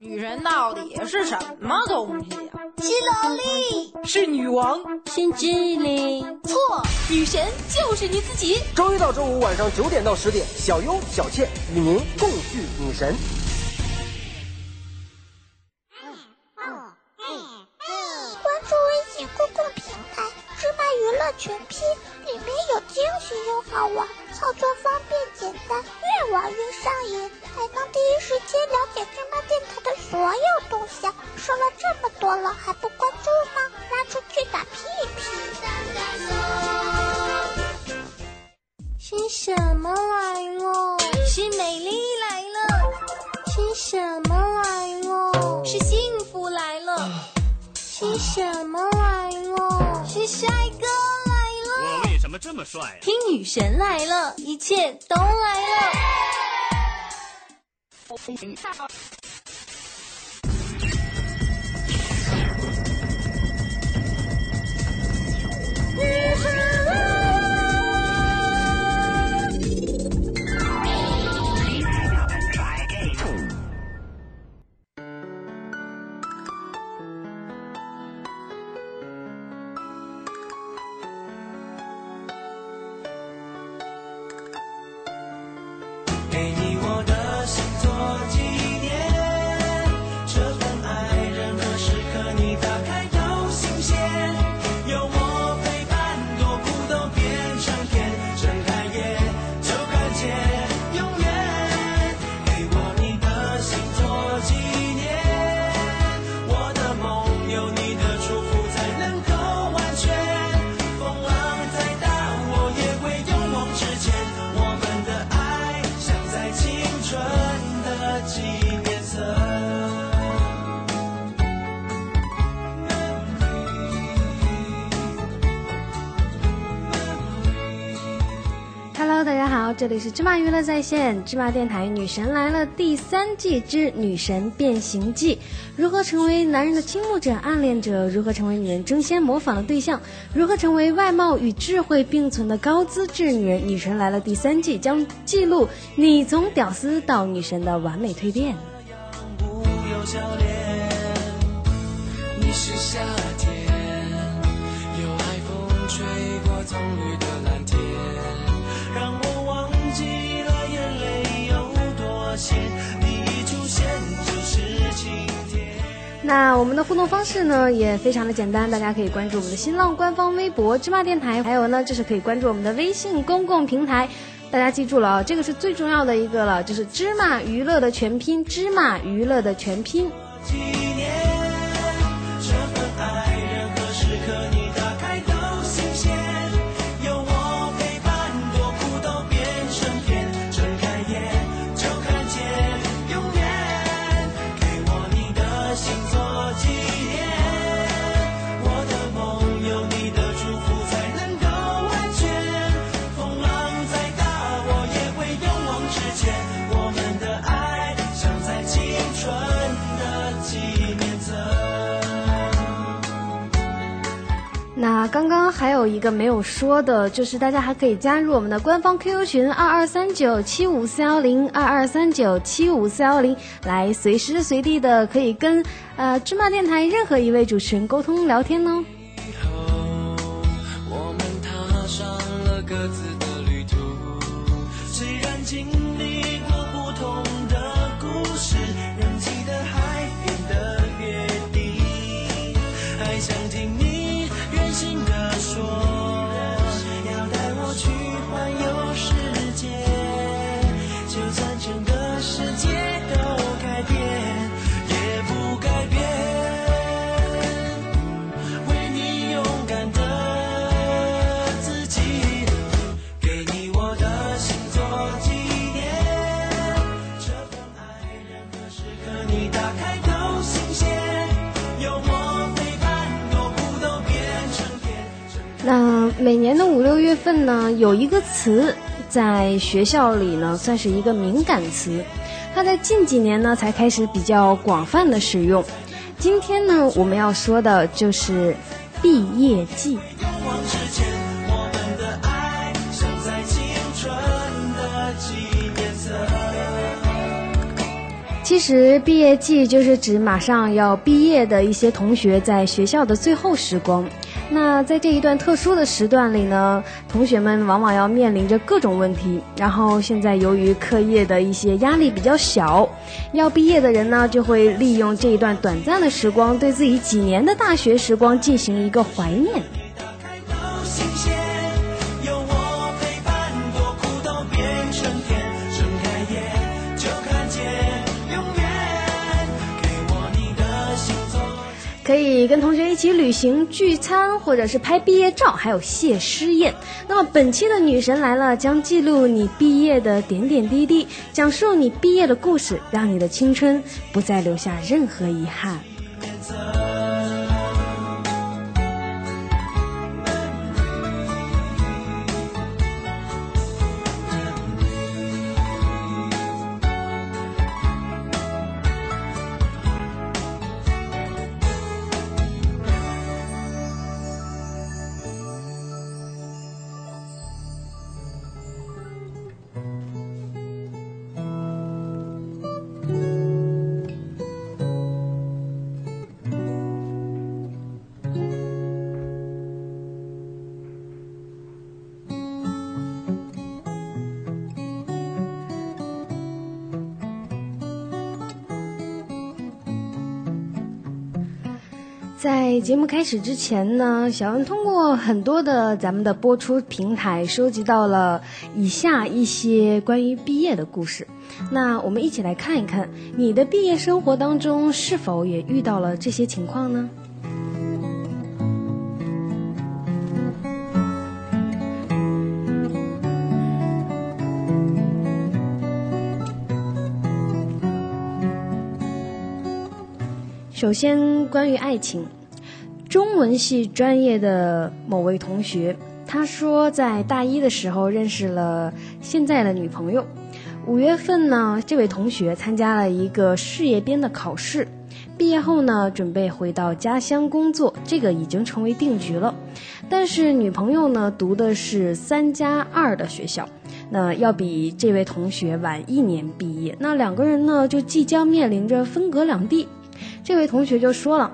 女人到底是什么东西呀、是萝莉，是女王。是精灵。错，女神就是你自己。周一到周五晚上九点到十点，小优、小倩与您共聚女神。关注微信公共平台“芝麻娱乐全拼”，里面有惊喜又好玩，操作方便简单，越玩越上瘾，还能第一时间了解芝麻电台的所有动向。说了这么多了，还不关注吗？拉出去打屁屁！是什么来了？是美丽来了，是什么来了？是幸福来了，是什么来了？是帅哥来了。我为什么这么帅啊？听女神来了，一切都来了。给这里是芝麻娱乐在线芝麻电台《女神来了》第三季之《女神变形记》，如何成为男人的倾慕者、暗恋者？如何成为女人争先模仿的对象？如何成为外貌与智慧并存的高资质女人？《女神来了》第三季将记录你从屌丝到女神的完美蜕变。那我们的互动方式呢也非常的简单，大家可以关注我们的新浪官方微博芝麻电台，还有呢就是可以关注我们的微信公共平台。大家记住了啊，这个是最重要的一个了，就是芝麻娱乐的全拼，芝麻娱乐的全拼。那刚刚还有一个没有说的，就是大家还可以加入我们的官方 QQ 群二二三九七五四幺零二二三九七五四幺零，来随时随地的可以跟呃芝麻电台任何一位主持人沟通聊天呢。每年的五六月份呢，有一个词在学校里呢算是一个敏感词，它在近几年呢才开始比较广泛的使用。今天呢，我们要说的就是毕业季。其实毕业季就是指马上要毕业的一些同学在学校的最后时光。那在这一段特殊的时段里呢，同学们往往要面临着各种问题。然后现在由于课业的一些压力比较小，要毕业的人呢就会利用这一段短暂的时光，对自己几年的大学时光进行一个怀念。可以跟同学一起旅行、聚餐，或者是拍毕业照，还有谢师宴。那么本期的女神来了，将记录你毕业的点点滴滴，讲述你毕业的故事，让你的青春不再留下任何遗憾。节目开始之前呢，小恩通过很多的咱们的播出平台收集到了以下一些关于毕业的故事。那我们一起来看一看，你的毕业生活当中是否也遇到了这些情况呢？首先，关于爱情，中文系专业的某位同学，他说在大一的时候认识了现在的女朋友。五月份呢，这位同学参加了一个事业编的考试，毕业后呢，准备回到家乡工作，这个已经成为定局了。但是女朋友呢，读的是三加二的学校，那要比这位同学晚一年毕业，那两个人呢，就即将面临着分隔两地。这位同学就说了，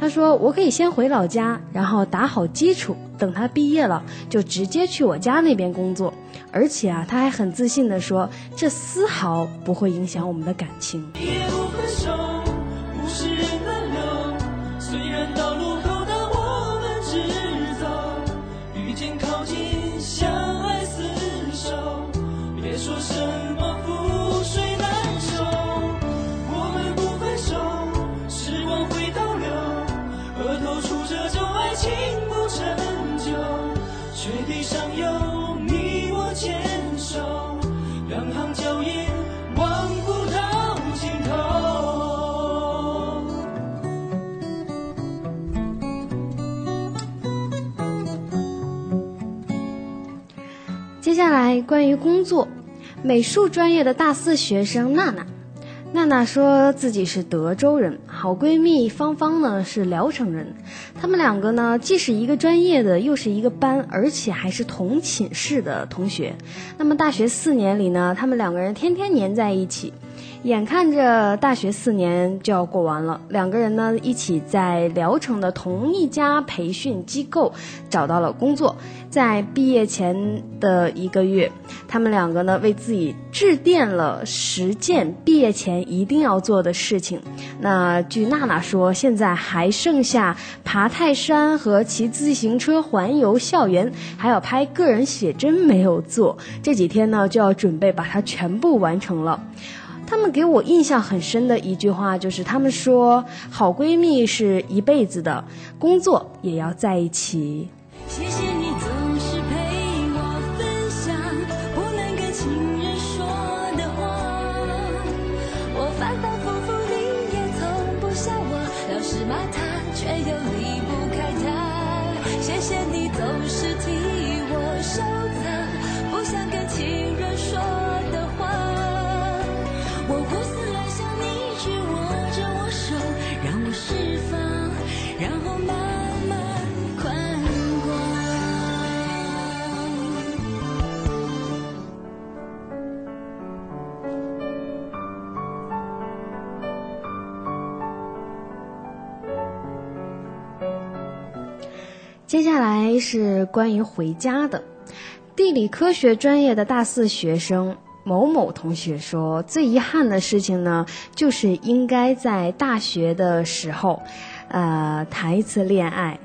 他说我可以先回老家，然后打好基础，等他毕业了就直接去我家那边工作。而且啊，他还很自信地说，这丝毫不会影响我们的感情。接下来关于工作，美术专业的大四学生娜娜，娜娜说自己是德州人，好闺蜜芳芳呢是聊城人，他们两个呢既是一个专业的，又是一个班，而且还是同寝室的同学。那么大学四年里呢，他们两个人天天黏在一起。眼看着大学四年就要过完了，两个人呢一起在聊城的同一家培训机构找到了工作。在毕业前的一个月，他们两个呢为自己致电了十件毕业前一定要做的事情。那据娜娜说，现在还剩下爬泰山和骑自行车环游校园，还有拍个人写真没有做。这几天呢就要准备把它全部完成了。他们给我印象很深的一句话就是，他们说好闺蜜是一辈子的，工作也要在一起。谢谢你接下来是关于回家的。地理科学专业的大四学生某某同学说，最遗憾的事情呢，就是应该在大学的时候，呃，谈一次恋爱。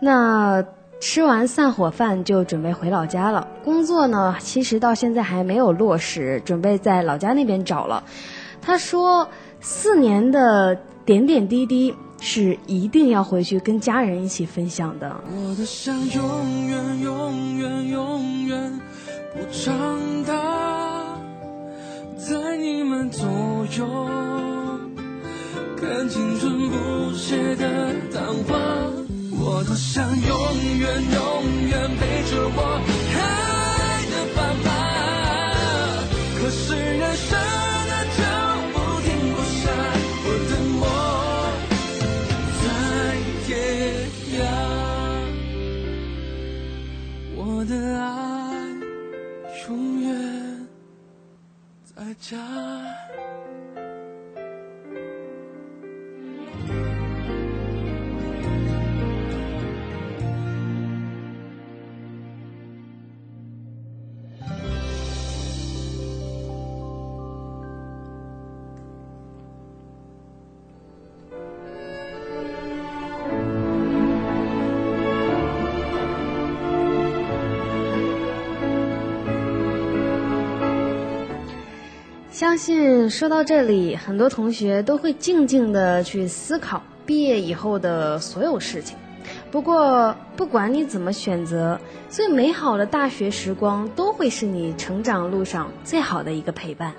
那吃完散伙饭就准备回老家了。工作呢，其实到现在还没有落实，准备在老家那边找了。他说，四年的点点滴滴是一定要回去跟家人一起分享的。我的想永远永远永远不长大，在你们左右，看青春不懈的淡化。我多想永远永远陪着我爱的爸爸，可是人生我的爱永远在家。相信说到这里，很多同学都会静静的去思考毕业以后的所有事情。不过，不管你怎么选择，最美好的大学时光都会是你成长路上最好的一个陪伴。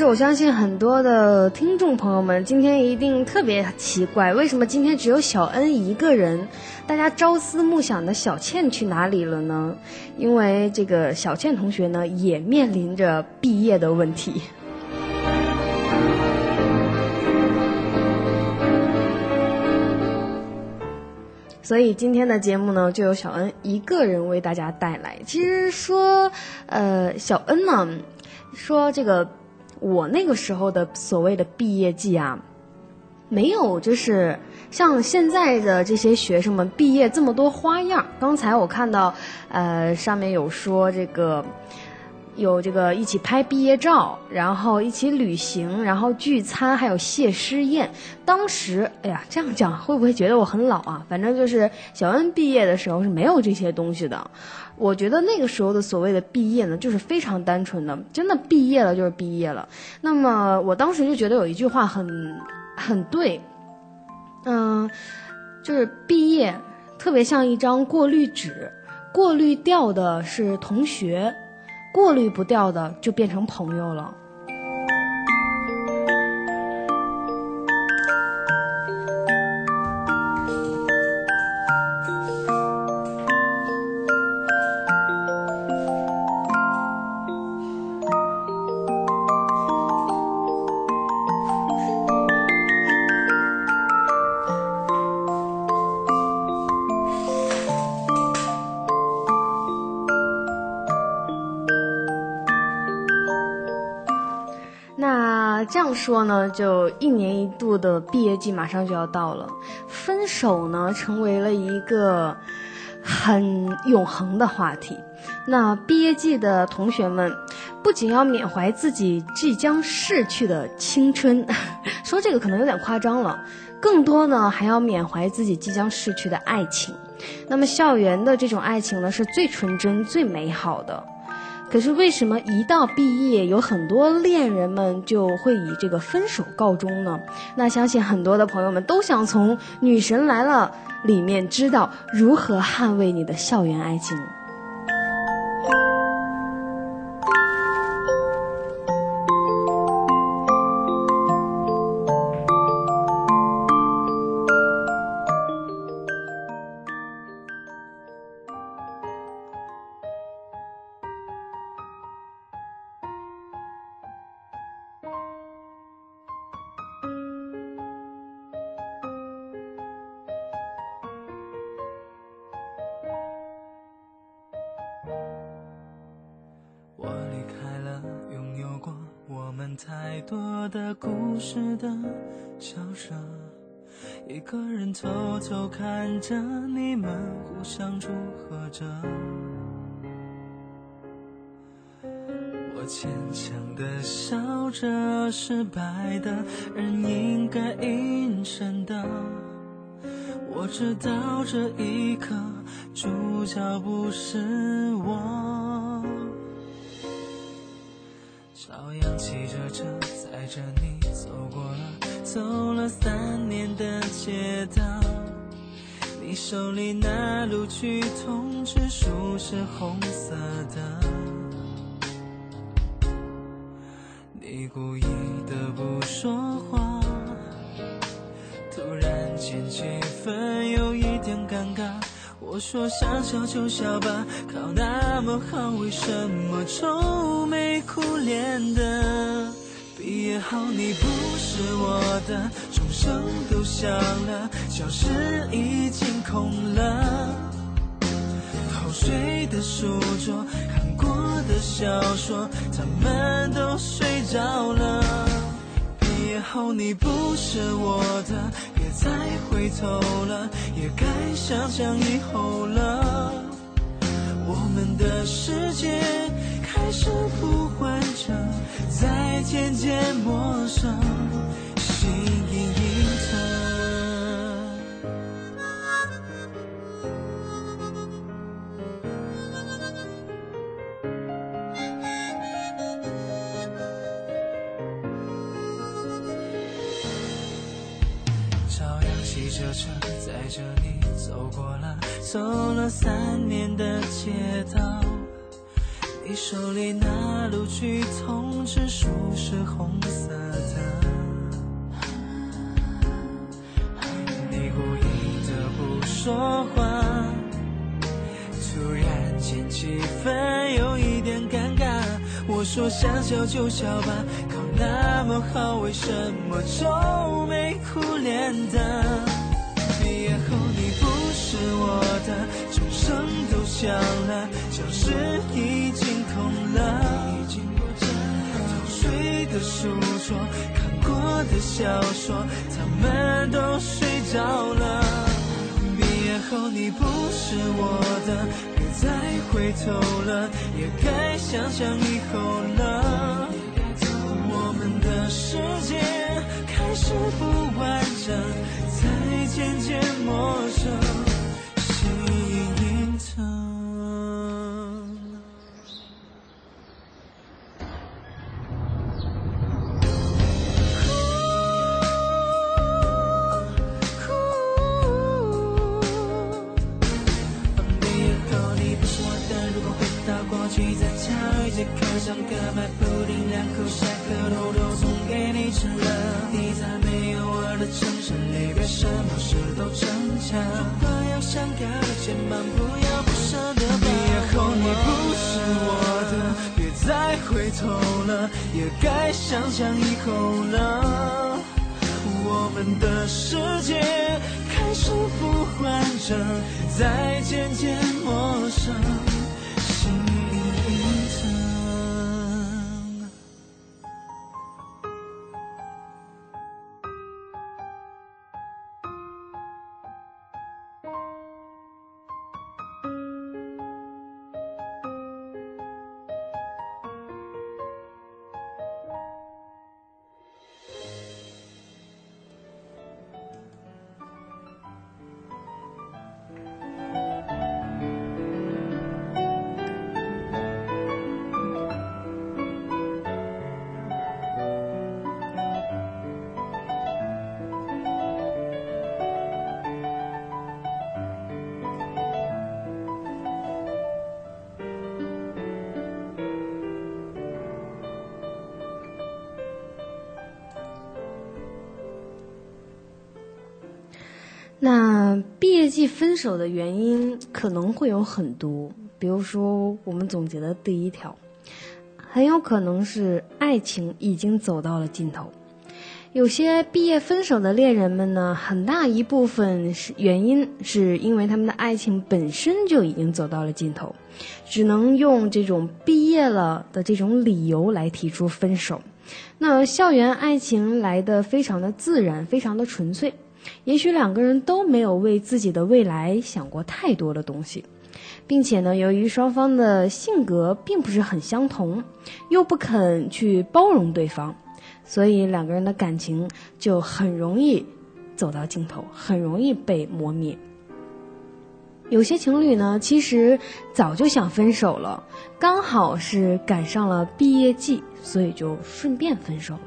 实我相信很多的听众朋友们今天一定特别奇怪，为什么今天只有小恩一个人？大家朝思暮想的小倩去哪里了呢？因为这个小倩同学呢，也面临着毕业的问题。所以今天的节目呢，就由小恩一个人为大家带来。其实说，呃，小恩呢，说这个我那个时候的所谓的毕业季啊，没有就是像现在的这些学生们毕业这么多花样。刚才我看到，呃，上面有说这个。有这个一起拍毕业照，然后一起旅行，然后聚餐，还有谢师宴。当时，哎呀，这样讲会不会觉得我很老啊？反正就是小恩毕业的时候是没有这些东西的。我觉得那个时候的所谓的毕业呢，就是非常单纯的，真的毕业了就是毕业了。那么我当时就觉得有一句话很很对，嗯，就是毕业特别像一张过滤纸，过滤掉的是同学。过滤不掉的，就变成朋友了。说呢，就一年一度的毕业季马上就要到了，分手呢成为了一个很永恒的话题。那毕业季的同学们，不仅要缅怀自己即将逝去的青春，说这个可能有点夸张了，更多呢还要缅怀自己即将逝去的爱情。那么校园的这种爱情呢，是最纯真、最美好的。可是为什么一到毕业，有很多恋人们就会以这个分手告终呢？那相信很多的朋友们都想从《女神来了》里面知道如何捍卫你的校园爱情。太多的故事的笑着，一个人偷偷看着你们互相祝贺着。我坚强的笑着，失败的人应该隐身的。我知道这一刻主角不是我，着你走过了，走了三年的街道。你手里那录取通知书是红色的。你故意的不说话，突然间气氛有一点尴尬。我说想笑就笑吧，考那么好，为什么愁眉苦脸的？毕业后你不是我的，钟声都响了，教室已经空了。偷睡的书桌，看过的小说，他们都睡着了。毕业后你不是我的，别再回头了，也该想想以后了。我们的世界开始呼唤着，再渐渐陌生，心隐隐疼。照样骑着车载着你走过了，走了三年的街道。你手里那录取通知书是红色的，你故意的不说话，突然间气氛有一点尴尬。我说想笑就笑吧，考那么好，为什么愁眉苦脸的？毕业后你不是我的，灯都响了，教室已经空了。偷睡的书桌，看过的小说，他们都睡着了。毕业后你不是我的，别再回头了，也该想想以后了。我们的世界开始不完整，才渐渐陌生，走了。我们的世界开始呼唤着再见分手的原因可能会有很多，比如说我们总结的第一条，很有可能是爱情已经走到了尽头。有些毕业分手的恋人们呢，很大一部分是原因是因为他们的爱情本身就已经走到了尽头，只能用这种毕业了的这种理由来提出分手。那校园爱情来的非常的自然，非常的纯粹。也许两个人都没有为自己的未来想过太多的东西，并且呢，由于双方的性格并不是很相同，又不肯去包容对方，所以两个人的感情就很容易走到尽头，很容易被磨灭。有些情侣呢，其实早就想分手了，刚好是赶上了毕业季，所以就顺便分手了。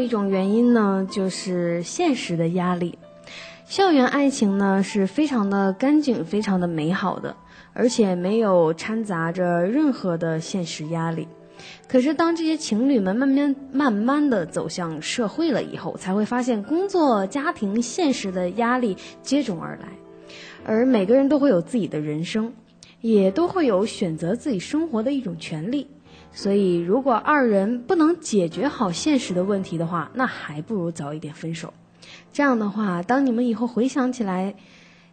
一种原因呢，就是现实的压力。校园爱情呢是非常的干净、非常的美好的，而且没有掺杂着任何的现实压力。可是当这些情侣们慢慢慢慢的走向社会了以后，才会发现工作、家庭、现实的压力接踵而来，而每个人都会有自己的人生，也都会有选择自己生活的一种权利。所以，如果二人不能解决好现实的问题的话，那还不如早一点分手。这样的话，当你们以后回想起来，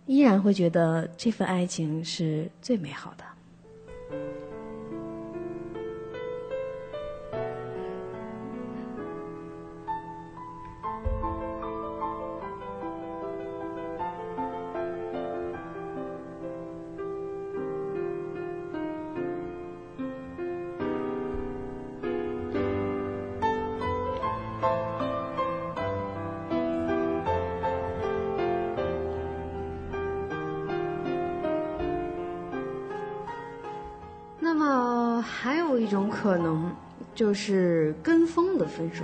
依然会觉得这份爱情是最美好的。就是跟风的分手。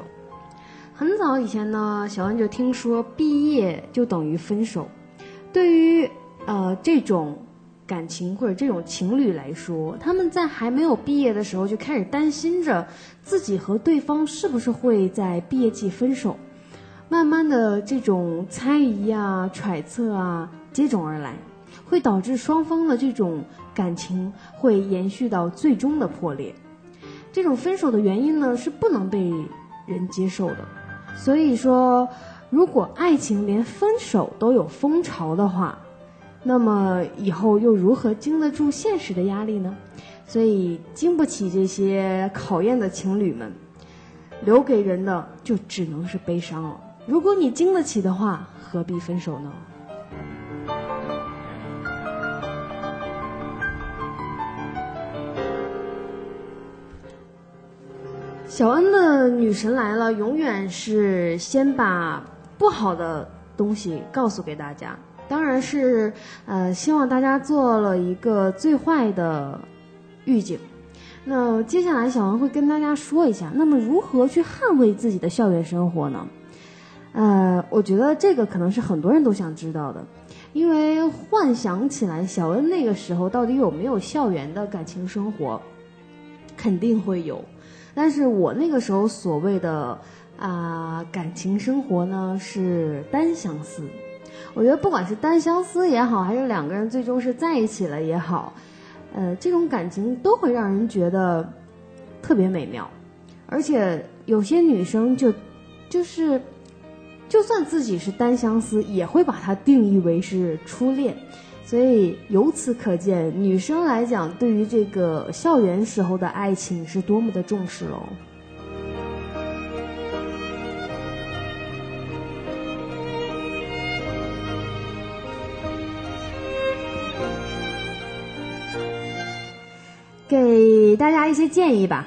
很早以前呢，小恩就听说毕业就等于分手。对于呃这种感情或者这种情侣来说，他们在还没有毕业的时候就开始担心着自己和对方是不是会在毕业季分手。慢慢的，这种猜疑啊、揣测啊接踵而来，会导致双方的这种感情会延续到最终的破裂。这种分手的原因呢，是不能被人接受的。所以说，如果爱情连分手都有风潮的话，那么以后又如何经得住现实的压力呢？所以，经不起这些考验的情侣们，留给人的就只能是悲伤了。如果你经得起的话，何必分手呢？小恩的女神来了，永远是先把不好的东西告诉给大家，当然是呃希望大家做了一个最坏的预警。那接下来小恩会跟大家说一下，那么如何去捍卫自己的校园生活呢？呃，我觉得这个可能是很多人都想知道的，因为幻想起来小恩那个时候到底有没有校园的感情生活，肯定会有。但是我那个时候所谓的啊、感情生活呢是单相思，我觉得不管是单相思也好，还是两个人最终是在一起了也好，呃，这种感情都会让人觉得特别美妙，而且有些女生就就是，就算自己是单相思，也会把它定义为是初恋。所以由此可见，女生来讲，对于这个校园时候的爱情是多么的重视喽。给大家一些建议吧。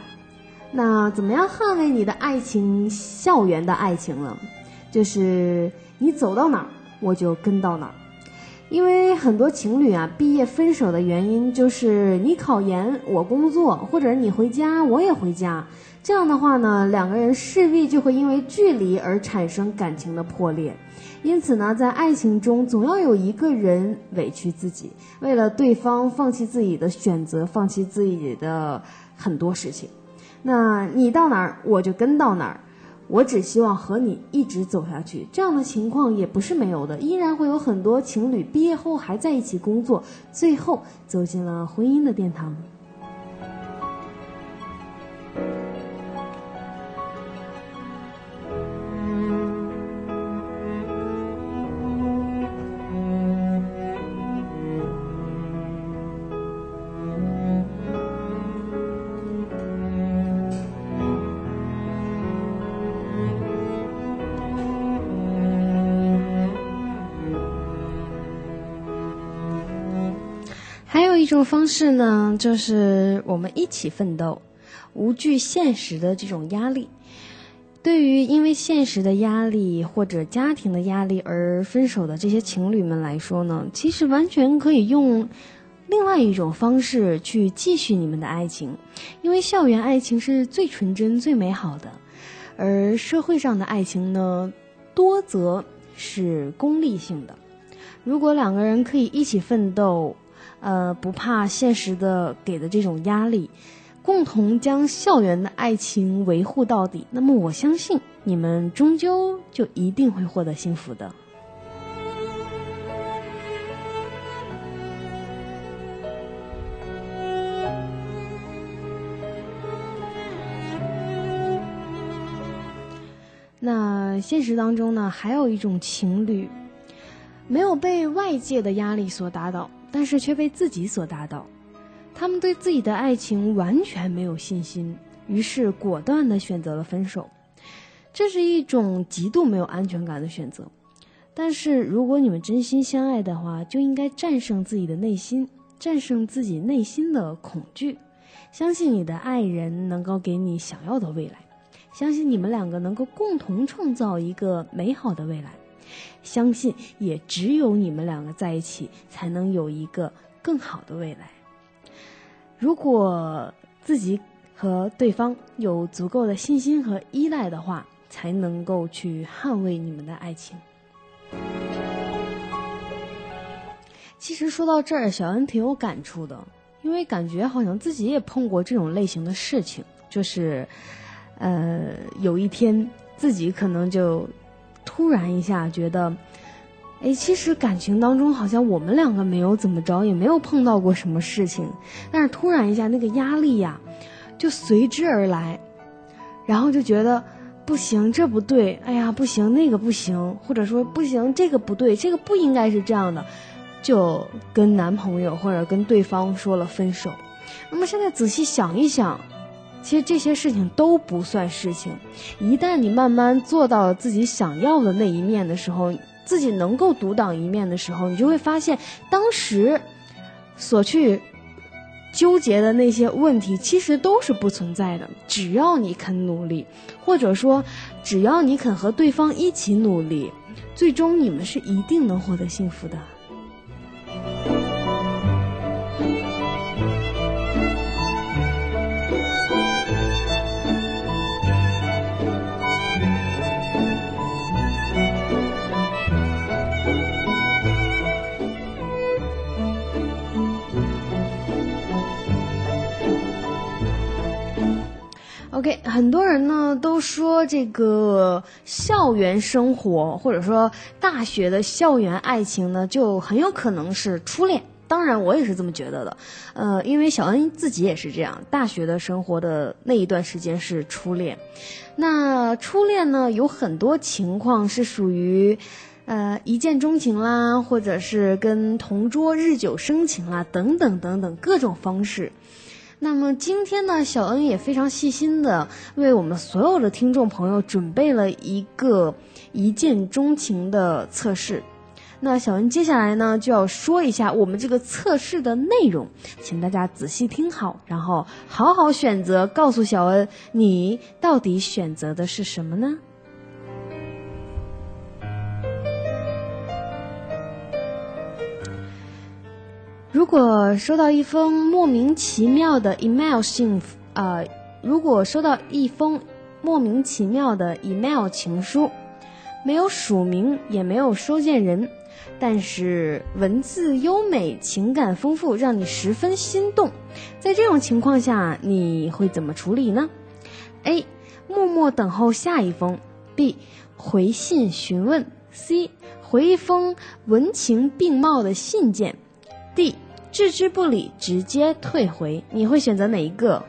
那怎么样捍卫你的爱情，校园的爱情呢？就是你走到哪儿，我就跟到哪儿。因为很多情侣啊，毕业分手的原因就是你考研，我工作，或者你回家，我也回家。这样的话呢，两个人势必就会因为距离而产生感情的破裂。因此呢，在爱情中总要有一个人委屈自己，为了对方放弃自己的选择，放弃自己的很多事情。那你到哪儿，我就跟到哪儿。我只希望和你一直走下去，这样的情况也不是没有的，依然会有很多情侣毕业后还在一起工作，最后走进了婚姻的殿堂。一种方式呢，就是我们一起奋斗，无惧现实的这种压力。对于因为现实的压力或者家庭的压力而分手的这些情侣们来说呢，其实完全可以用另外一种方式去继续你们的爱情，因为校园爱情是最纯真、最美好的，而社会上的爱情呢，多则是功利性的。如果两个人可以一起奋斗，呃，不怕现实的给的这种压力。共同将校园的爱情维护到底，那么我相信你们终究就一定会获得幸福的。那现实当中呢，还有一种情侣，没有被外界的压力所打倒，但是却被自己所打倒。他们对自己的爱情完全没有信心，于是果断地选择了分手。这是一种极度没有安全感的选择。但是如果你们真心相爱的话，就应该战胜自己的内心，战胜自己内心的恐惧，相信你的爱人能够给你想要的未来，相信你们两个能够共同创造一个美好的未来，相信也只有你们两个在一起，才能有一个更好的未来。如果自己和对方有足够的信心和依赖的话，才能够去捍卫你们的爱情。其实说到这儿，小恩挺有感触的，因为感觉好像自己也碰过这种类型的事情，就是，呃，有一天自己可能就突然一下觉得。哎，其实感情当中好像我们两个没有怎么着，也没有碰到过什么事情，但是突然一下那个压力呀，就随之而来，然后就觉得不行，这不对，哎呀，不行，那个不行，或者说不行，这个不对，这个不应该是这样的，就跟男朋友或者跟对方说了分手。那么现在仔细想一想，其实这些事情都不算事情，一旦你慢慢做到了自己想要的那一面的时候。自己能够独当一面的时候，你就会发现，当时所去纠结的那些问题，其实都是不存在的。只要你肯努力，或者说，只要你肯和对方一起努力，最终你们是一定能获得幸福的。OK，很多人呢都说这个校园生活或者说大学的校园爱情呢，就很有可能是初恋。当然，我也是这么觉得的。呃，因为小恩自己也是这样，大学的生活的那一段时间是初恋。那初恋呢，有很多情况是属于，呃，一见钟情啦，或者是跟同桌日久生情啦，等等等等各种方式。那么今天呢，小恩也非常细心的为我们所有的听众朋友准备了一个一见钟情的测试。那小恩接下来呢就要说一下我们这个测试的内容，请大家仔细听好，然后好好选择，告诉小恩你到底选择的是什么呢？如果收到一封莫名其妙的 email 信，呃，如果收到一封莫名其妙的 email 情书，没有署名，也没有收件人，但是文字优美，情感丰富，让你十分心动，在这种情况下，你会怎么处理呢？A. 默默等候下一封；B. 回信询问；C. 回一封文情并茂的信件；D. 置之不理，直接退回，你会选择哪一个？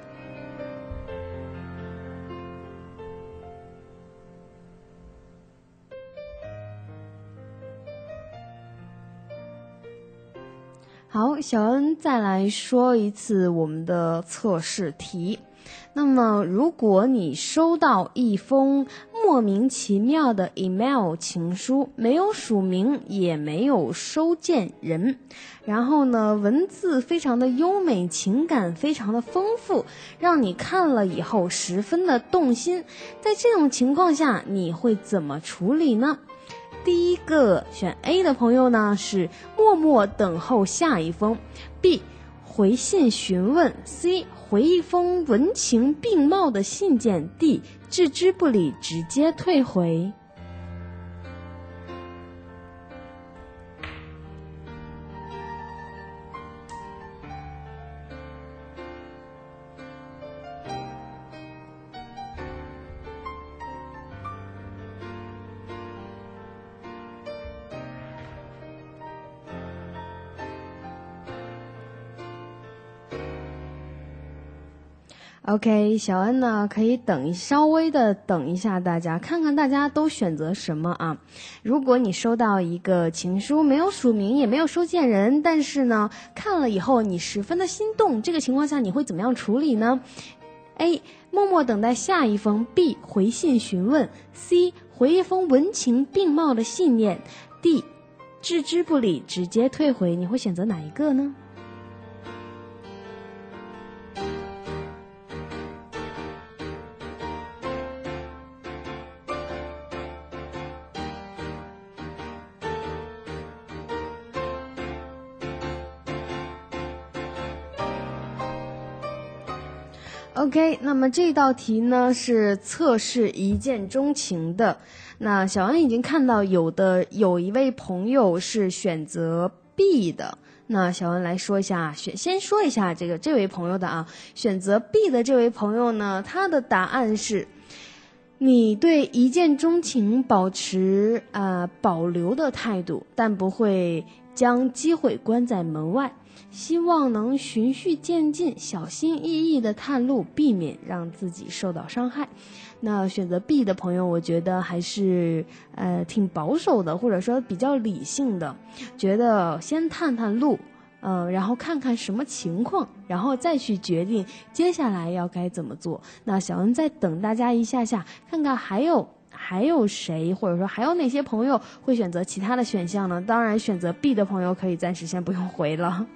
好，小恩再来说一次我们的测试题。那么，如果你收到一封莫名其妙的 email 情书，没有署名，也没有收件人，然后呢，文字非常的优美，情感非常的丰富，让你看了以后十分的动心，在这种情况下，你会怎么处理呢？第一个选 A 的朋友呢是默默等候下一封，B 回信询问，C 回一封文情并茂的信件，D 置之不理直接退回。OK，小恩呢可以等一稍微的等一下大家，看看大家都选择什么啊？如果你收到一个情书，没有署名，也没有收件人，但是呢看了以后你十分的心动，这个情况下你会怎么样处理呢？A. 默默等待下一封；B. 回信询问；C. 回一封文情并茂的信念；D. 置之不理，直接退回。你会选择哪一个呢？OK，那么这道题呢是测试一见钟情的。那小恩已经看到有的有一位朋友是选择 B 的。那小恩来说一下，选先说一下这个这位朋友的啊，选择 B 的这位朋友呢，他的答案是：你对一见钟情保持呃保留的态度，但不会将机会关在门外。希望能循序渐进、小心翼翼的探路，避免让自己受到伤害。那选择 B 的朋友，我觉得还是呃挺保守的，或者说比较理性的，觉得先探探路，呃，然后看看什么情况，然后再去决定接下来要该怎么做。那小恩再等大家一下下，看看还有。还有谁，或者说还有哪些朋友会选择其他的选项呢？当然，选择 B 的朋友可以暂时先不用回了。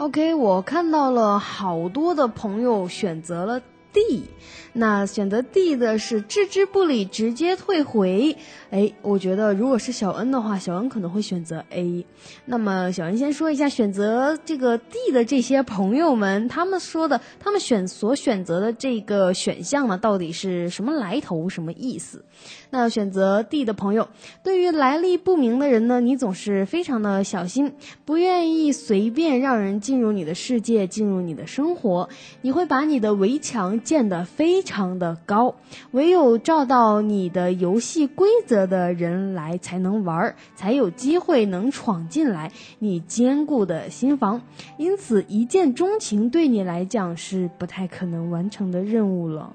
OK，我看到了好多的朋友选择了 D，那选择 D 的是置之不理，直接退回。哎，我觉得如果是小恩的话，小恩可能会选择 A。那么小恩先说一下选择这个 D 的这些朋友们，他们说的，他们选所选择的这个选项呢，到底是什么来头，什么意思？那选择 D 的朋友，对于来历不明的人呢，你总是非常的小心，不愿意随便让人进入你的世界，进入你的生活。你会把你的围墙建得非常的高，唯有照到你的游戏规则的人来才能玩，才有机会能闯进来你坚固的心房。因此，一见钟情对你来讲是不太可能完成的任务了。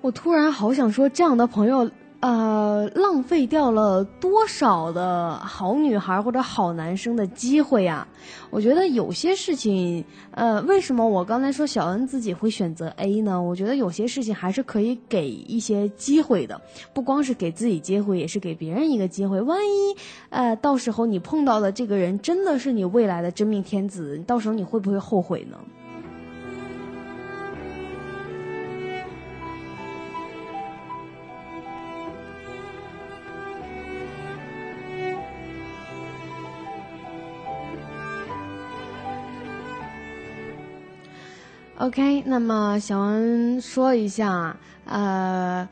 我突然好想说，这样的朋友，呃，浪费掉了多少的好女孩或者好男生的机会啊！我觉得有些事情，呃，为什么我刚才说小恩自己会选择 A 呢？我觉得有些事情还是可以给一些机会的，不光是给自己机会，也是给别人一个机会。万一，呃，到时候你碰到的这个人真的是你未来的真命天子，到时候你会不会后悔呢？OK，那么小恩说一下，呃，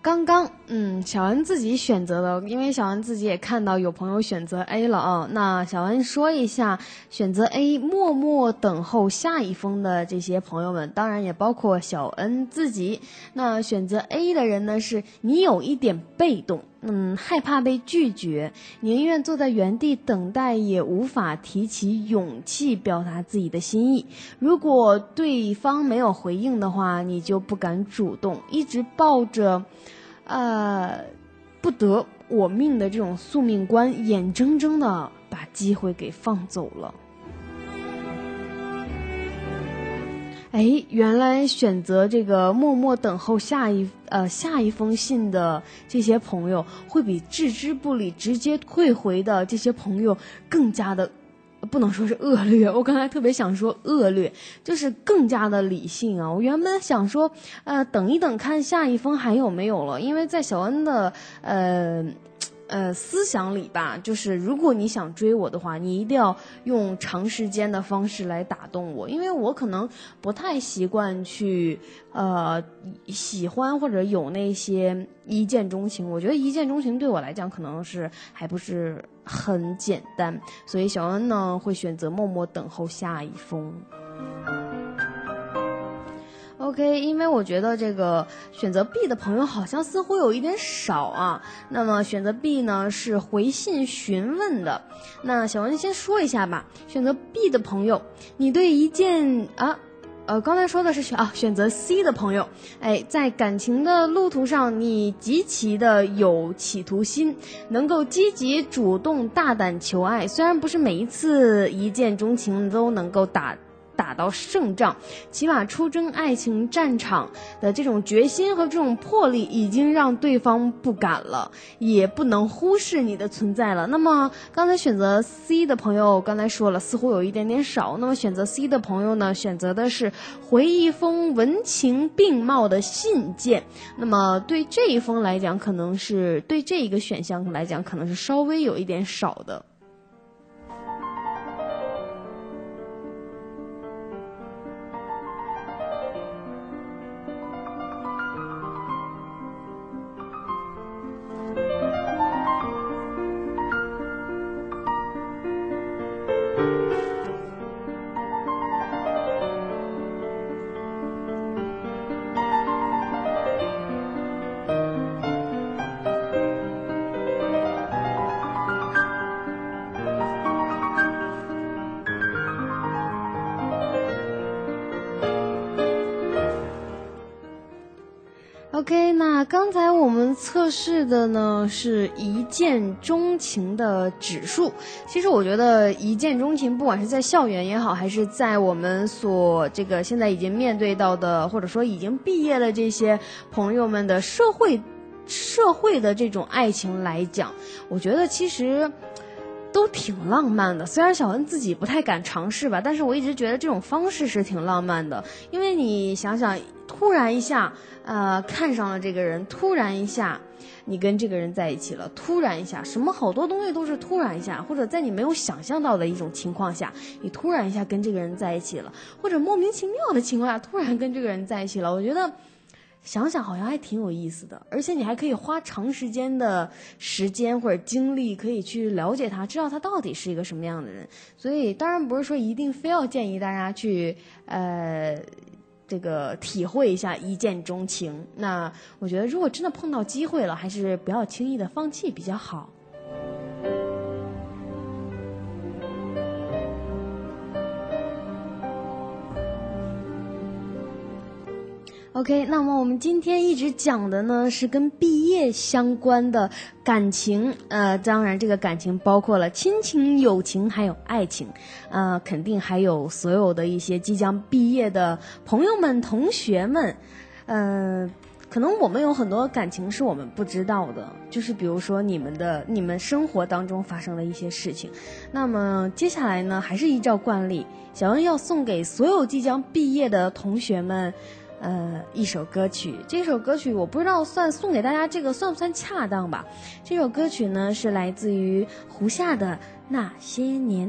刚刚，嗯，小恩自己选择的，因为小恩自己也看到有朋友选择 A 了啊。那小恩说一下，选择 A 默默等候下一封的这些朋友们，当然也包括小恩自己。那选择 A 的人呢，是你有一点被动，嗯，害怕被拒绝，宁愿坐在原地等待，也无法提起勇气表达自己的心意。如果对方没有回应的话，你就不敢主动，一直抱着，呃，不得我命的这种宿命观，眼睁睁的把机会给放走了。哎，原来选择这个默默等候下一呃下一封信的这些朋友，会比置之不理、直接退回的这些朋友更加的，不能说是恶劣。我刚才特别想说恶劣，就是更加的理性啊。我原本想说，呃，等一等看下一封还有没有了，因为在小恩的呃。呃，思想里吧，就是如果你想追我的话，你一定要用长时间的方式来打动我，因为我可能不太习惯去呃喜欢或者有那些一见钟情。我觉得一见钟情对我来讲可能是还不是很简单，所以小恩呢会选择默默等候下一封。OK，因为我觉得这个选择 B 的朋友好像似乎有一点少啊。那么选择 B 呢是回信询问的。那小文先说一下吧。选择 B 的朋友，你对一件啊，呃，刚才说的是选啊，选择 C 的朋友，哎，在感情的路途上，你极其的有企图心，能够积极主动、大胆求爱。虽然不是每一次一见钟情都能够打。打到胜仗，起码出征爱情战场的这种决心和这种魄力，已经让对方不敢了，也不能忽视你的存在了。那么，刚才选择 C 的朋友，刚才说了，似乎有一点点少。那么，选择 C 的朋友呢，选择的是回一封文情并茂的信件。那么，对这一封来讲，可能是对这一个选项来讲，可能是稍微有一点少的。测试的呢是一见钟情的指数。其实我觉得一见钟情，不管是在校园也好，还是在我们所这个现在已经面对到的，或者说已经毕业的这些朋友们的社会社会的这种爱情来讲，我觉得其实都挺浪漫的。虽然小恩自己不太敢尝试吧，但是我一直觉得这种方式是挺浪漫的。因为你想想，突然一下。呃，看上了这个人，突然一下，你跟这个人在一起了，突然一下，什么好多东西都是突然一下，或者在你没有想象到的一种情况下，你突然一下跟这个人在一起了，或者莫名其妙的情况下突然跟这个人在一起了，我觉得想想好像还挺有意思的，而且你还可以花长时间的时间或者精力，可以去了解他，知道他到底是一个什么样的人。所以当然不是说一定非要建议大家去呃。这个体会一下一见钟情，那我觉得如果真的碰到机会了，还是不要轻易的放弃比较好。OK，那么我们今天一直讲的呢是跟毕业相关的感情，呃，当然这个感情包括了亲情、友情还有爱情，呃，肯定还有所有的一些即将毕业的朋友们、同学们，呃，可能我们有很多感情是我们不知道的，就是比如说你们的、你们生活当中发生的一些事情。那么接下来呢，还是依照惯例，小恩要送给所有即将毕业的同学们。呃，一首歌曲，这首歌曲我不知道算送给大家，这个算不算恰当吧？这首歌曲呢是来自于胡夏的《那些年》。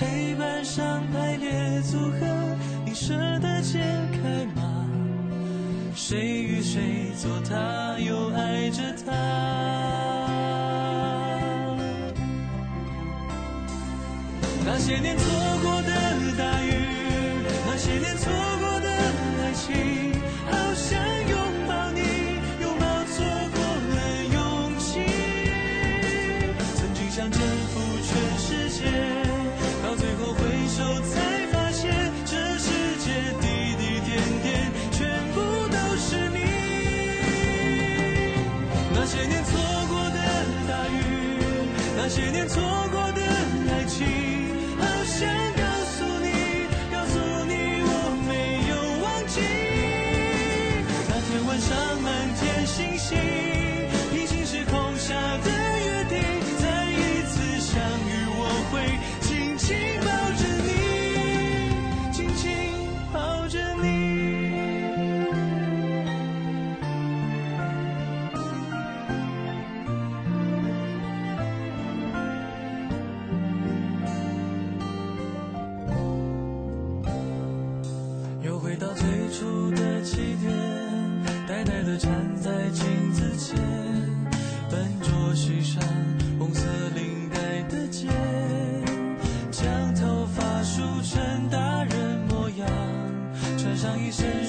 黑板上排列组合，你舍得解开吗？谁与谁做他，又爱着他。那些年错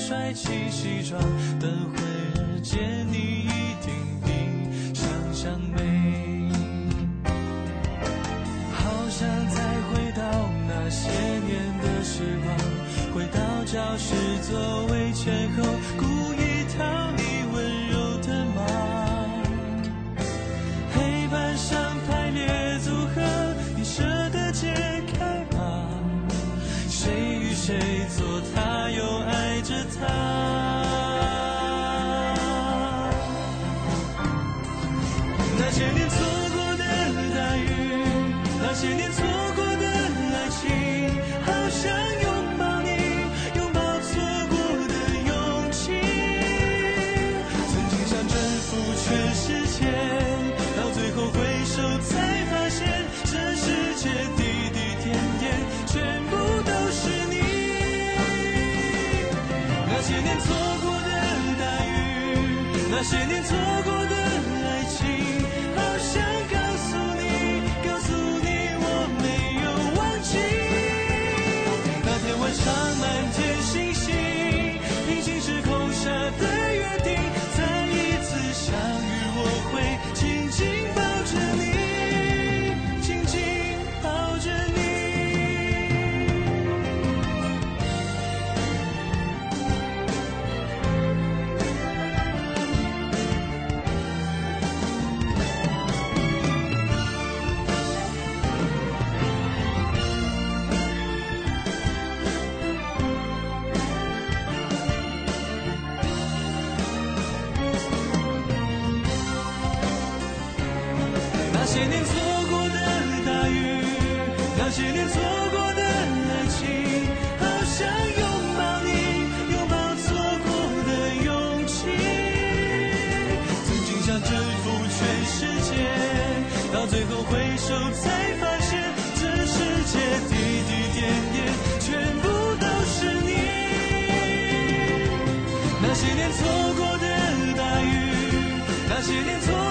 帅气西装，等会儿见你一定比想象美。好想再回到那些年的时光，回到教室座那些年错十年错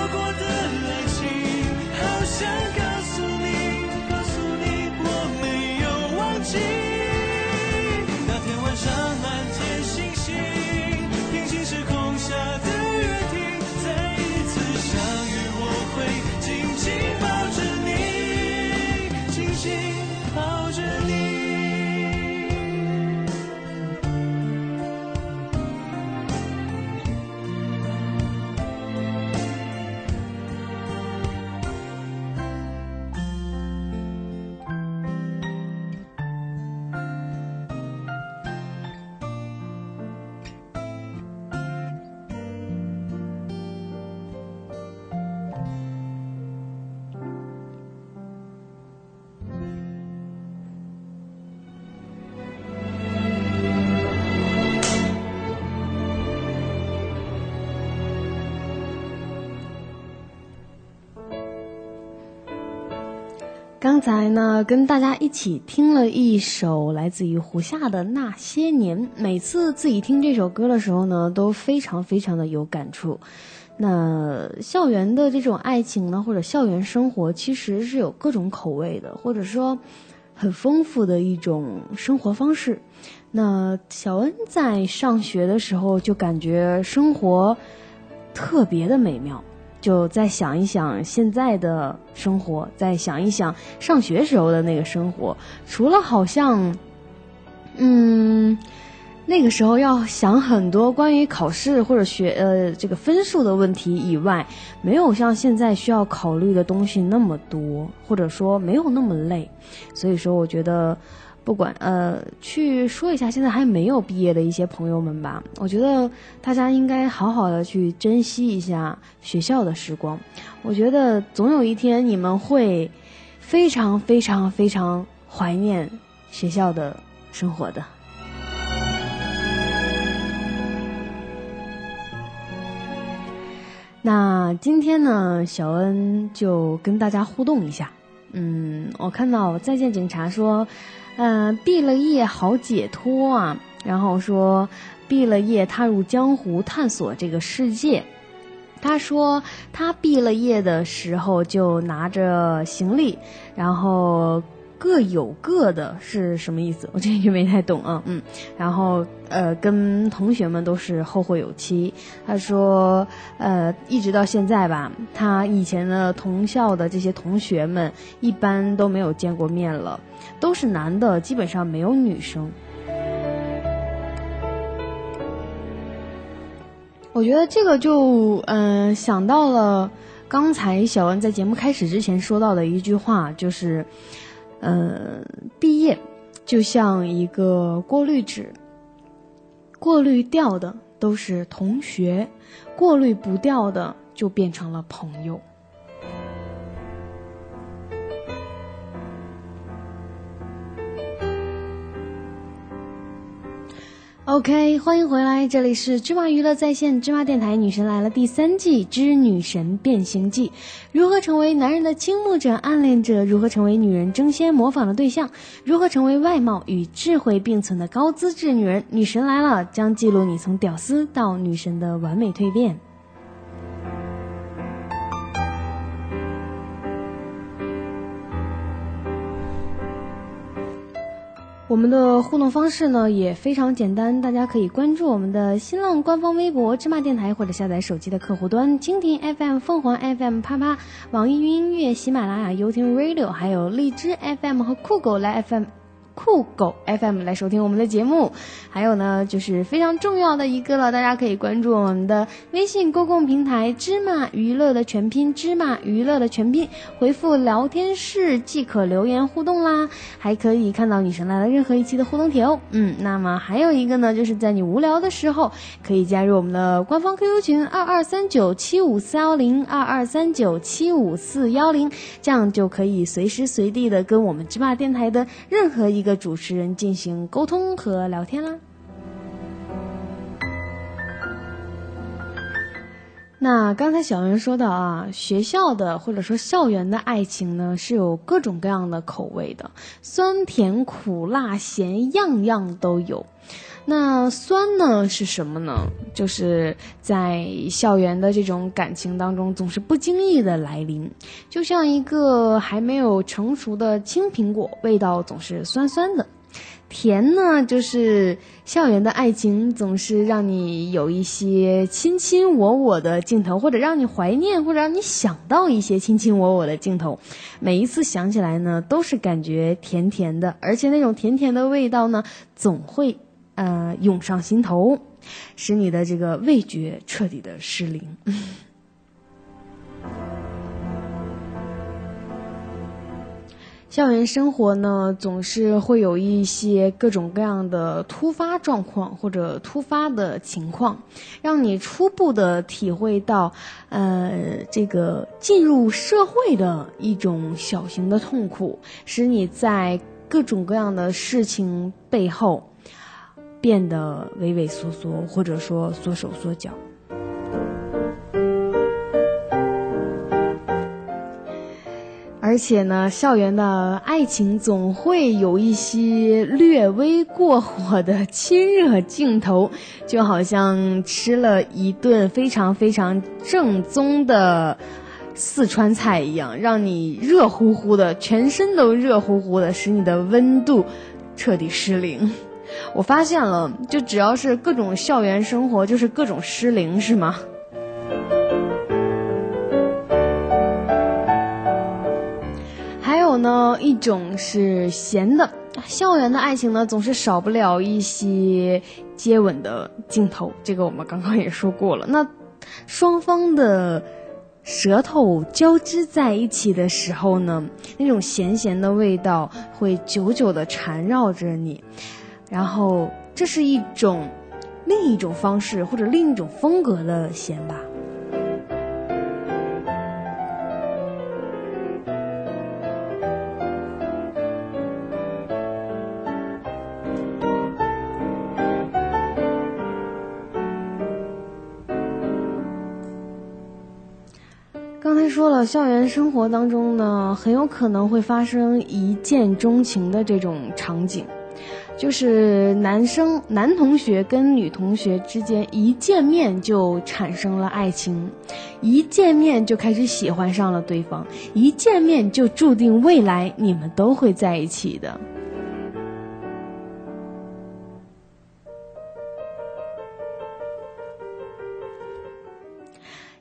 才呢，跟大家一起听了一首来自于胡夏的《那些年》。每次自己听这首歌的时候呢，都非常非常的有感触。那校园的这种爱情呢，或者校园生活，其实是有各种口味的，或者说很丰富的一种生活方式。那小恩在上学的时候就感觉生活特别的美妙。就再想一想现在的生活，再想一想上学时候的那个生活，除了好像，嗯，那个时候要想很多关于考试或者学呃这个分数的问题以外，没有像现在需要考虑的东西那么多，或者说没有那么累，所以说我觉得。不管呃，去说一下现在还没有毕业的一些朋友们吧。我觉得大家应该好好的去珍惜一下学校的时光。我觉得总有一天你们会非常非常非常怀念学校的生活的。那今天呢，小恩就跟大家互动一下。嗯，我看到再见警察说。嗯，毕了业好解脱啊！然后说，毕了业踏入江湖探索这个世界。他说他毕了业的时候就拿着行李，然后。各有各的是什么意思？我这句没太懂啊。嗯，然后呃，跟同学们都是后会有期。他说，呃，一直到现在吧，他以前的同校的这些同学们一般都没有见过面了，都是男的，基本上没有女生。我觉得这个就嗯想到了刚才小恩在节目开始之前说到的一句话，就是。呃，毕业就像一个过滤纸，过滤掉的都是同学，过滤不掉的就变成了朋友。OK，欢迎回来，这里是芝麻娱乐在线芝麻电台《女神来了》第三季之女神变形记，如何成为男人的倾慕者、暗恋者？如何成为女人争先模仿的对象？如何成为外貌与智慧并存的高资质女人？女神来了，将记录你从屌丝到女神的完美蜕变。我们的互动方式呢也非常简单，大家可以关注我们的新浪官方微博“芝麻电台”，或者下载手机的客户端蜻蜓 FM、凤凰 FM、啪啪、网易云音乐、喜马拉雅、优听 Radio，还有荔枝 FM 和酷狗来 FM。酷狗 FM 来收听我们的节目，还有呢，就是非常重要的一个了，大家可以关注我们的微信公共平台“芝麻娱乐”的全拼“芝麻娱乐”的全拼，回复聊天室即可留言互动啦，还可以看到女神来了任何一期的互动帖哦。嗯，那么还有一个呢，就是在你无聊的时候，可以加入我们的官方 QQ 群二二三九七五四幺零二二三九七五四幺零，这样就可以随时随地的跟我们芝麻电台的任何一。一个主持人进行沟通和聊天啦。那刚才小袁说到啊，学校的或者说校园的爱情呢，是有各种各样的口味的，酸甜苦辣咸，样样都有。那酸呢是什么呢？就是在校园的这种感情当中，总是不经意的来临，就像一个还没有成熟的青苹果，味道总是酸酸的。甜呢，就是校园的爱情总是让你有一些卿卿我我的镜头，或者让你怀念，或者让你想到一些卿卿我我的镜头。每一次想起来呢，都是感觉甜甜的，而且那种甜甜的味道呢，总会。呃，涌上心头，使你的这个味觉彻底的失灵。校园生活呢，总是会有一些各种各样的突发状况或者突发的情况，让你初步的体会到，呃，这个进入社会的一种小型的痛苦，使你在各种各样的事情背后。变得畏畏缩缩，或者说缩手缩脚。而且呢，校园的爱情总会有一些略微过火的亲热镜头，就好像吃了一顿非常非常正宗的四川菜一样，让你热乎乎的，全身都热乎乎的，使你的温度彻底失灵。我发现了，就只要是各种校园生活，就是各种失灵，是吗？还有呢，一种是咸的，校园的爱情呢，总是少不了一些接吻的镜头。这个我们刚刚也说过了。那双方的舌头交织在一起的时候呢，那种咸咸的味道会久久的缠绕着你。然后，这是一种另一种方式或者另一种风格的咸吧。刚才说了，校园生活当中呢，很有可能会发生一见钟情的这种场景。就是男生男同学跟女同学之间一见面就产生了爱情，一见面就开始喜欢上了对方，一见面就注定未来你们都会在一起的。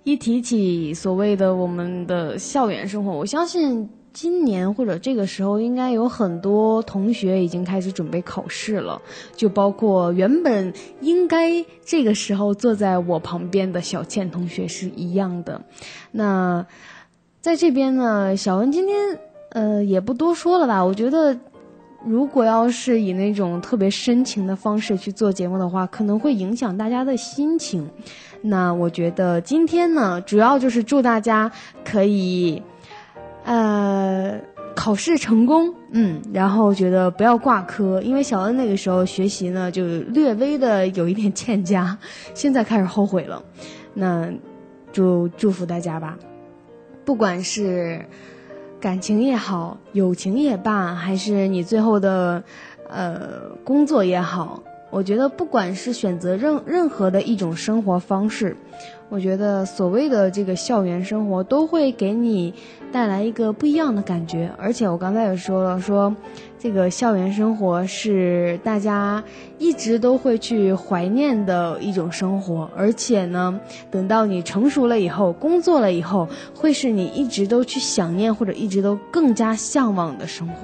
一提起所谓的我们的校园生活，我相信。今年或者这个时候，应该有很多同学已经开始准备考试了，就包括原本应该这个时候坐在我旁边的小倩同学是一样的。那在这边呢，小文今天呃也不多说了吧。我觉得，如果要是以那种特别深情的方式去做节目的话，可能会影响大家的心情。那我觉得今天呢，主要就是祝大家可以。呃，考试成功，嗯，然后觉得不要挂科，因为小恩那个时候学习呢，就略微的有一点欠佳，现在开始后悔了。那，就祝福大家吧，不管是感情也好，友情也罢，还是你最后的呃工作也好，我觉得不管是选择任任何的一种生活方式。我觉得所谓的这个校园生活都会给你带来一个不一样的感觉，而且我刚才也说了，说这个校园生活是大家一直都会去怀念的一种生活，而且呢，等到你成熟了以后，工作了以后，会是你一直都去想念或者一直都更加向往的生活。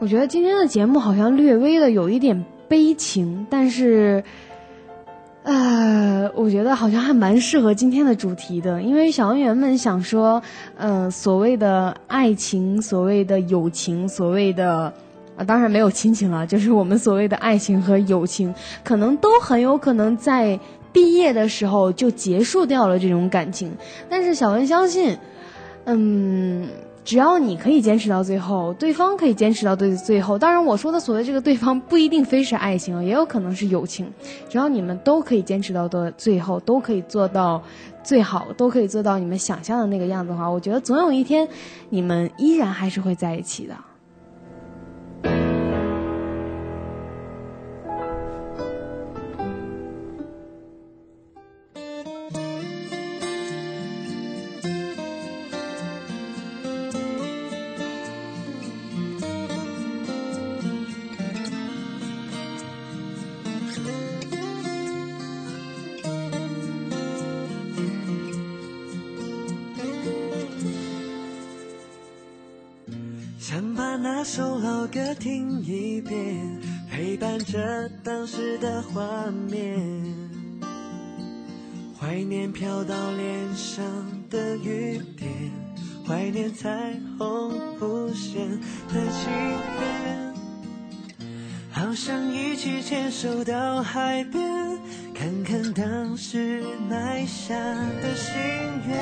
我觉得今天的节目好像略微的有一点悲情，但是，呃，我觉得好像还蛮适合今天的主题的，因为小恩原本想说，嗯，所谓的爱情，所谓的友情，所谓的啊，当然没有亲情了，就是我们所谓的爱情和友情，可能都很有可能在毕业的时候就结束掉了这种感情，但是小文相信，嗯。只要你可以坚持到最后，对方可以坚持到最最后。当然，我说的所谓这个对方不一定非是爱情，也有可能是友情。只要你们都可以坚持到的最后，都可以做到最好，都可以做到你们想象的那个样子的话，我觉得总有一天，你们依然还是会在一起的。的画面，怀念飘到脸上的雨点，怀念彩虹出现的情缘，好想一起牵手到海边，看看当时埋下的心愿。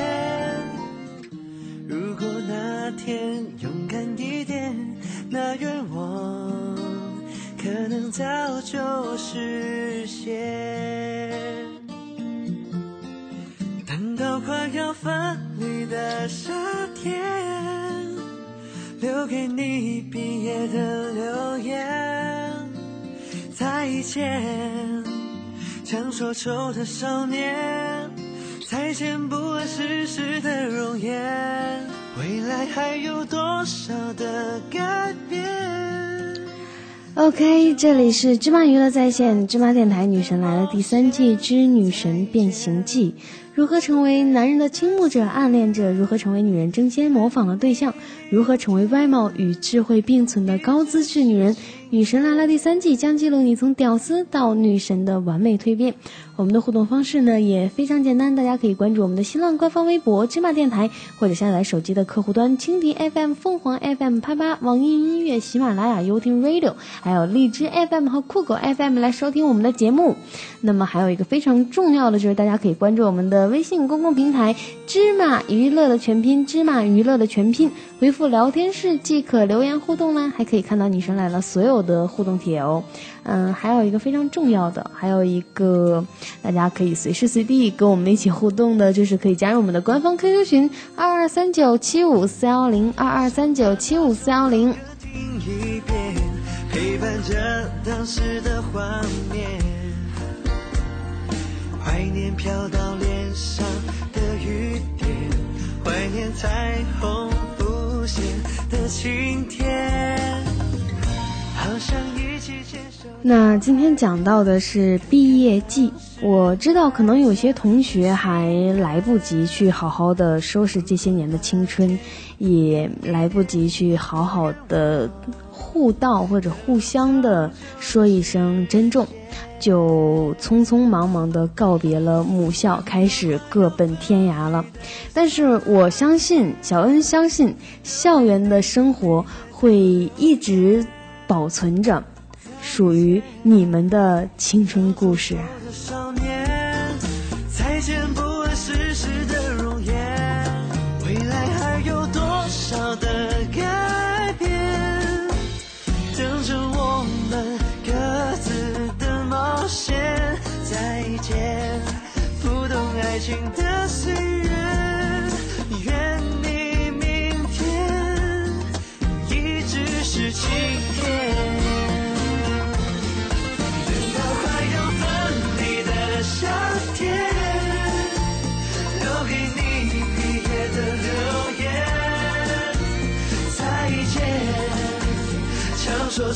如果那天勇敢一点。那愿望可能早就实现。等到快要分离的夏天，留给你毕业的留言。再见，常说愁的少年，再见不谙世事的容颜。未来还有多少的改变？OK，这里是芝麻娱乐在线芝麻电台《女神来了》第三季之《女神变形记》。如何成为男人的倾慕者、暗恋者？如何成为女人争先模仿的对象？如何成为外貌与智慧并存的高资质女人？《女神来了》第三季将记录你从屌丝到女神的完美蜕变。我们的互动方式呢也非常简单，大家可以关注我们的新浪官方微博“芝麻电台”，或者下载手机的客户端蜻蜓 FM、凤凰 FM、啪啪、网易音乐、喜马拉雅、优听 Radio，还有荔枝 FM 和酷狗 FM 来收听我们的节目。那么还有一个非常重要的就是，大家可以关注我们的微信公共平台“芝麻娱乐”的全拼“芝麻娱乐”的全拼，回复聊天室即可留言互动啦，还可以看到女神来了所有的互动帖哦。嗯，还有一个非常重要的，还有一个大家可以随时随地跟我们一起互动的，就是可以加入我们的官方 QQ 群二二三九七五四幺零二二三九七五四幺零。听一遍，陪伴着当时的画面，怀念飘到脸上的雨点，怀念彩虹浮现的晴天，那今天讲到的是毕业季，我知道可能有些同学还来不及去好好的收拾这些年的青春，也来不及去好好的互道或者互相的说一声珍重，就匆匆忙忙的告别了母校，开始各奔天涯了。但是我相信，小恩相信，校园的生活会一直保存着。属于你们的青春故事。再见不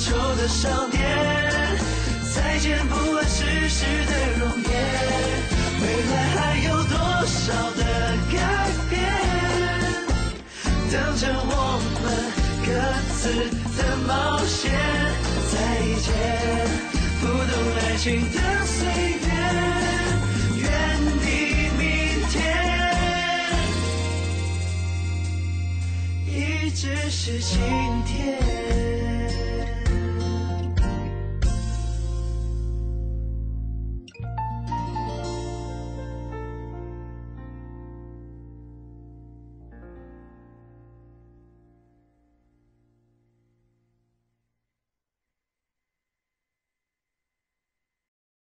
常说丑的少年，再见不谙世事的容颜。未来还有多少的改变，等着我们各自的冒险。再见。不懂爱情的碎片，愿你明天一直是晴天。